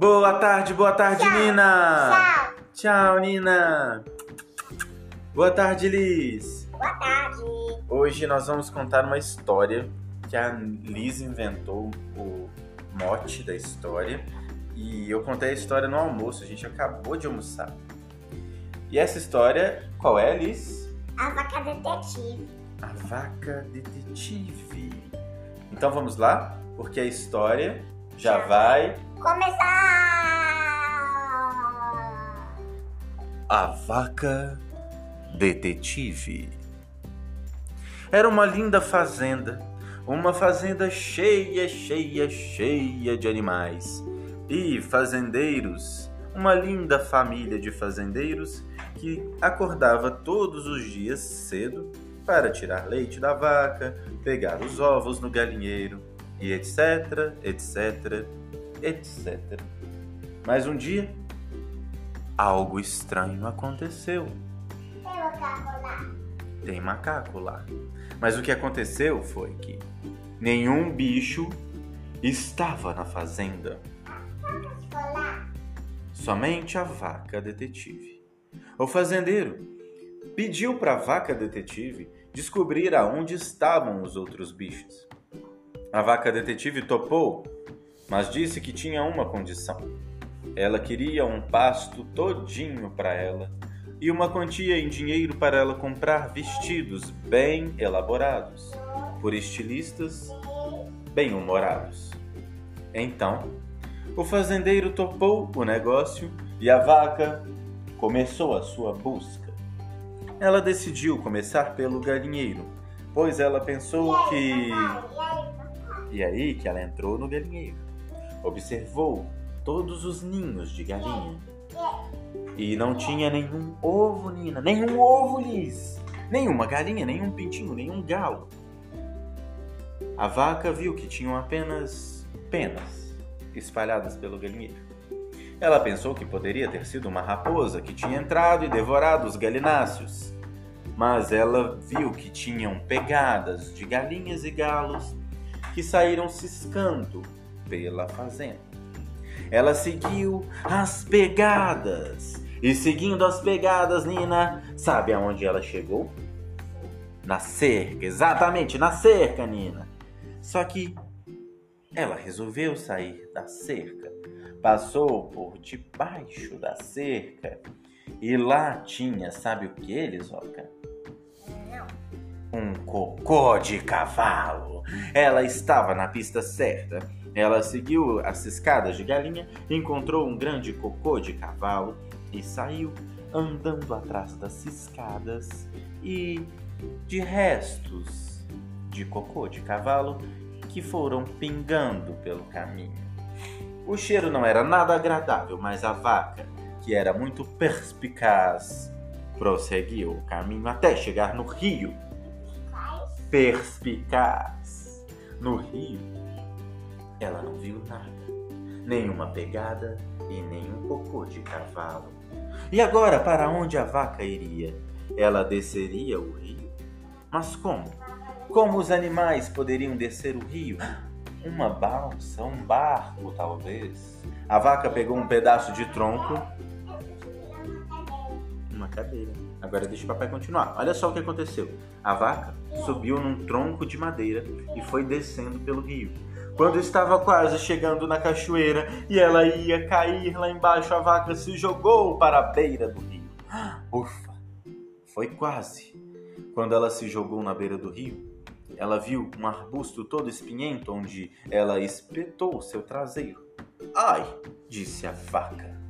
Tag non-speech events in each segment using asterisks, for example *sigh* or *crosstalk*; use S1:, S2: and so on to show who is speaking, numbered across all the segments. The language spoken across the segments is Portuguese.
S1: Boa tarde, boa tarde,
S2: Tchau.
S1: Nina!
S2: Tchau.
S1: Tchau, Nina! Boa tarde, Liz!
S2: Boa tarde.
S1: Hoje nós vamos contar uma história que a Liz inventou o mote da história e eu contei a história no almoço, a gente acabou de almoçar. E essa história, qual é, Liz?
S2: A vaca detetive.
S1: A vaca detetive. Então vamos lá, porque a história já
S2: Já.
S1: vai.
S2: Começar!
S1: A vaca detetive. Era uma linda fazenda, uma fazenda cheia, cheia, cheia de animais e fazendeiros. Uma linda família de fazendeiros que acordava todos os dias cedo para tirar leite da vaca, pegar os ovos no galinheiro e etc, etc, etc. Mas um dia, algo estranho aconteceu.
S2: Tem o carro lá.
S1: Tem macaco lá. Mas o que aconteceu foi que nenhum bicho estava na fazenda. Somente a vaca detetive. O fazendeiro pediu para a vaca detetive descobrir aonde estavam os outros bichos. A vaca detetive topou, mas disse que tinha uma condição. Ela queria um pasto todinho para ela e uma quantia em dinheiro para ela comprar vestidos bem elaborados por estilistas bem-humorados. Então, o fazendeiro topou o negócio e a vaca começou a sua busca. Ela decidiu começar pelo galinheiro, pois ela pensou que.
S2: E aí,
S1: que ela entrou no galinheiro. Observou todos os ninhos de galinha. E não tinha nenhum ovo, Nina. Nenhum ovo, Liz. Nenhuma galinha, nenhum pintinho, nenhum galo. A vaca viu que tinham apenas penas espalhadas pelo galinheiro. Ela pensou que poderia ter sido uma raposa que tinha entrado e devorado os galináceos. Mas ela viu que tinham pegadas de galinhas e galos que saíram ciscando pela fazenda. Ela seguiu as pegadas. E seguindo as pegadas, Nina, sabe aonde ela chegou? Na cerca, exatamente, na cerca, Nina. Só que ela resolveu sair da cerca. Passou por debaixo da cerca. E lá tinha, sabe o que, Elisoca?
S2: Não.
S1: Um cocô de cavalo. Ela estava na pista certa. Ela seguiu as escadas de galinha, encontrou um grande cocô de cavalo e saiu andando atrás das escadas e de restos de cocô de cavalo que foram pingando pelo caminho. O cheiro não era nada agradável, mas a vaca, que era muito perspicaz, prosseguiu o caminho até chegar no rio perspicaz. No rio, ela não viu nada, nenhuma pegada e nenhum cocô de cavalo. E agora, para onde a vaca iria? Ela desceria o rio? Mas como? Como os animais poderiam descer o rio? Uma balsa, um barco, talvez. A vaca pegou um pedaço de tronco uma cadeira. Agora deixa o papai continuar. Olha só o que aconteceu. A vaca subiu num tronco de madeira e foi descendo pelo rio. Quando estava quase chegando na cachoeira e ela ia cair lá embaixo, a vaca se jogou para a beira do rio. Ufa! Foi quase. Quando ela se jogou na beira do rio, ela viu um arbusto todo espinhento onde ela espetou seu traseiro. Ai! disse a vaca.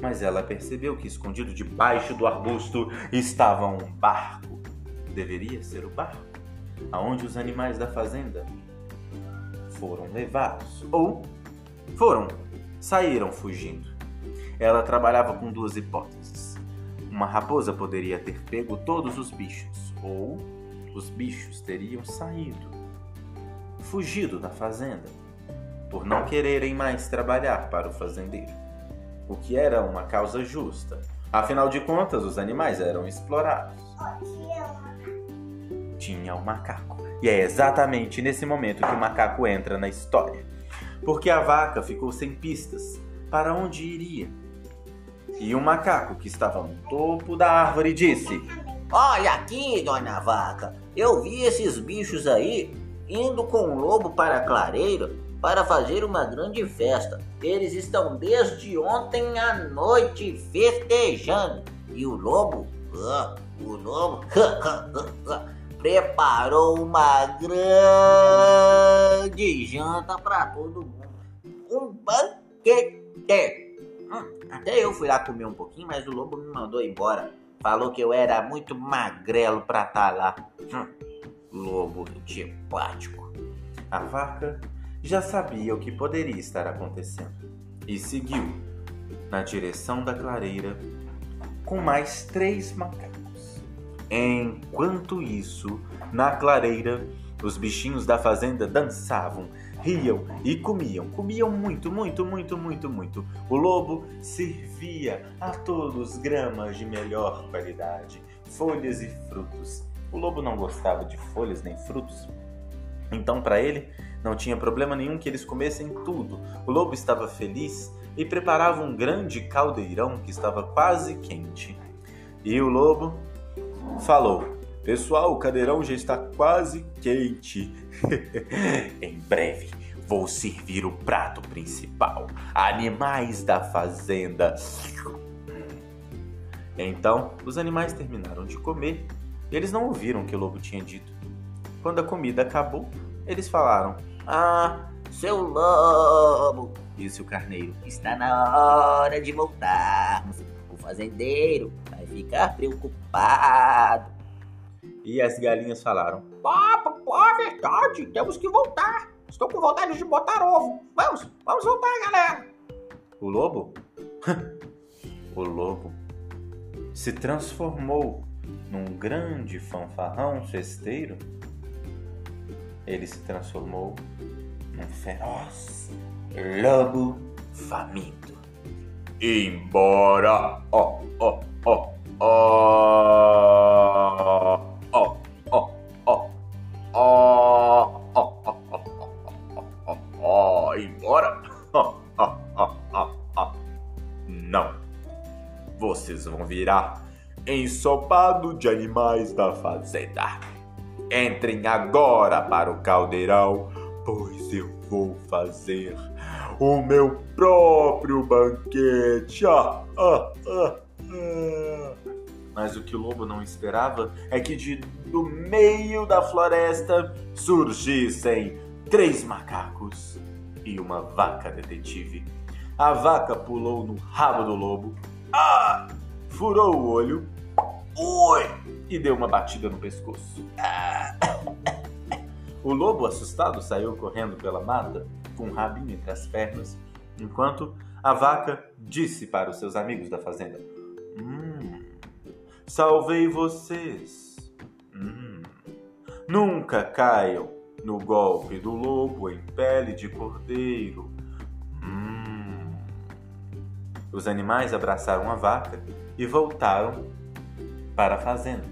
S1: Mas ela percebeu que escondido debaixo do arbusto estava um barco. Deveria ser o barco aonde os animais da fazenda foram levados ou foram, saíram fugindo. Ela trabalhava com duas hipóteses. Uma raposa poderia ter pego todos os bichos ou os bichos teriam saído, fugido da fazenda, por não quererem mais trabalhar para o fazendeiro o que era uma causa justa. Afinal de contas, os animais eram explorados. Tinha um macaco. E é exatamente nesse momento que o macaco entra na história. Porque a vaca ficou sem pistas. para onde iria. E um macaco que estava no topo da árvore disse:
S3: Olha aqui, dona Vaca. Eu vi esses bichos aí indo com o lobo para a clareira para fazer uma grande festa. Eles estão desde ontem à noite festejando. E o lobo, ah, o lobo, *laughs* preparou uma grande janta para todo mundo. Um banquete. Hum, até eu fui lá comer um pouquinho, mas o lobo me mandou embora. Falou que eu era muito magrelo pra estar tá lá. Hum, lobo antipático.
S1: A vaca já sabia o que poderia estar acontecendo e seguiu na direção da clareira com mais três macacos. Enquanto isso, na clareira, os bichinhos da fazenda dançavam, riam e comiam. Comiam muito, muito, muito, muito, muito. O lobo servia a todos gramas de melhor qualidade, folhas e frutos. O lobo não gostava de folhas nem frutos. Então, para ele, não tinha problema nenhum que eles comessem tudo. O lobo estava feliz e preparava um grande caldeirão que estava quase quente. E o lobo falou: Pessoal, o caldeirão já está quase quente. *laughs* em breve vou servir o prato principal: animais da fazenda. Então, os animais terminaram de comer e eles não ouviram o que o lobo tinha dito. Quando a comida acabou, eles falaram:
S3: Ah, seu lobo, disse o carneiro, está na hora de voltarmos. O fazendeiro ficar preocupado.
S1: E as galinhas falaram:
S4: pô, é verdade, temos que voltar. Estou com vontade de botar ovo. Vamos, vamos voltar, galera.
S1: O lobo? *laughs* o lobo se transformou num grande fanfarrão festeiro. Ele se transformou num feroz lobo faminto. Embora, ó, ó, ó, ó, ó, ó, ó, ó, ó, embora? Não. Vocês vão virar ensopado de animais da fazenda. Entrem agora para o caldeirão, pois eu vou fazer o meu próprio banquete. Ah, ah, ah, ah. Mas o que o lobo não esperava é que de do meio da floresta surgissem três macacos e uma vaca detetive. A vaca pulou no rabo do lobo, ah, furou o olho, oi, e deu uma batida no pescoço. Ah. *laughs* O lobo, assustado, saiu correndo pela mata, com o rabinho entre as pernas, enquanto a vaca disse para os seus amigos da fazenda: Hum, salvei vocês. Hum, nunca caiam no golpe do lobo em pele de cordeiro. Hum. Os animais abraçaram a vaca e voltaram para a fazenda.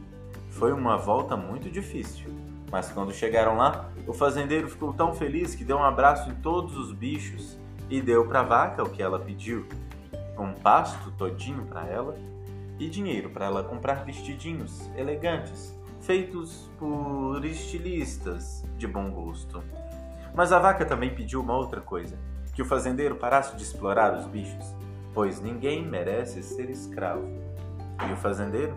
S1: Foi uma volta muito difícil mas quando chegaram lá, o fazendeiro ficou tão feliz que deu um abraço em todos os bichos e deu para a vaca o que ela pediu: um pasto todinho para ela e dinheiro para ela comprar vestidinhos elegantes, feitos por estilistas de bom gosto. Mas a vaca também pediu uma outra coisa: que o fazendeiro parasse de explorar os bichos, pois ninguém merece ser escravo. E o fazendeiro?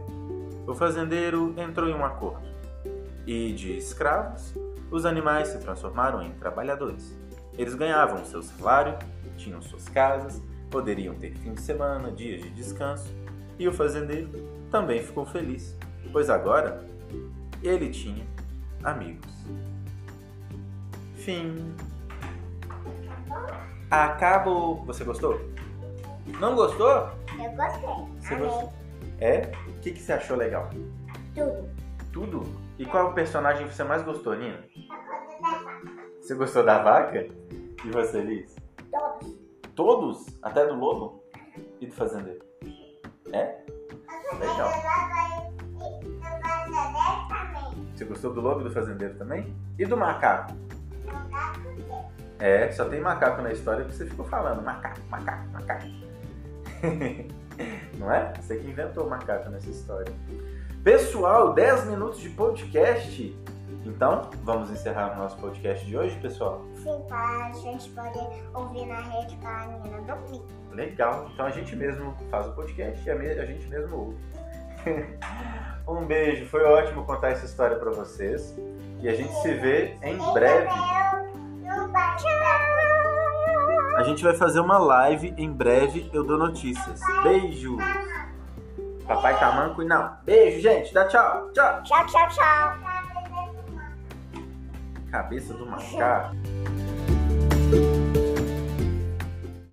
S1: O fazendeiro entrou em um acordo e de escravos, os animais se transformaram em trabalhadores. Eles ganhavam seu salário, tinham suas casas, poderiam ter fim de semana, dias de descanso, e o fazendeiro também ficou feliz, pois agora ele tinha amigos. Fim. Acabo. Você gostou? Não gostou?
S2: Eu gostei.
S1: Você
S2: Amei.
S1: gostou? É? O que, que você achou legal?
S2: Tudo.
S1: Tudo? E qual personagem que você mais gostou, Nina? Você gostou da vaca? E você, Liz?
S2: Todos.
S1: Todos? Até do lobo? E do fazendeiro? É?
S2: A
S1: Legal. Você gostou do lobo e do fazendeiro também? E do macaco? É, só tem macaco na história que você ficou falando. Macaco, macaco, macaco. *laughs* Não é? Você que inventou o macaco nessa história. Pessoal, 10 minutos de podcast. Então, vamos encerrar o nosso podcast de hoje, pessoal?
S2: Sim, pra gente poder ouvir na rede pra menina dormir.
S1: Legal. Então a gente mesmo faz o podcast e a gente mesmo ouve. *laughs* um beijo. Foi ótimo contar essa história pra vocês. E a gente se vê em breve. A gente vai fazer uma live em breve. Eu dou notícias. Beijo. Papai tá manco e não. Beijo, gente. Dá tchau. Tchau.
S2: Tchau, tchau, tchau.
S1: Cabeça do macaco.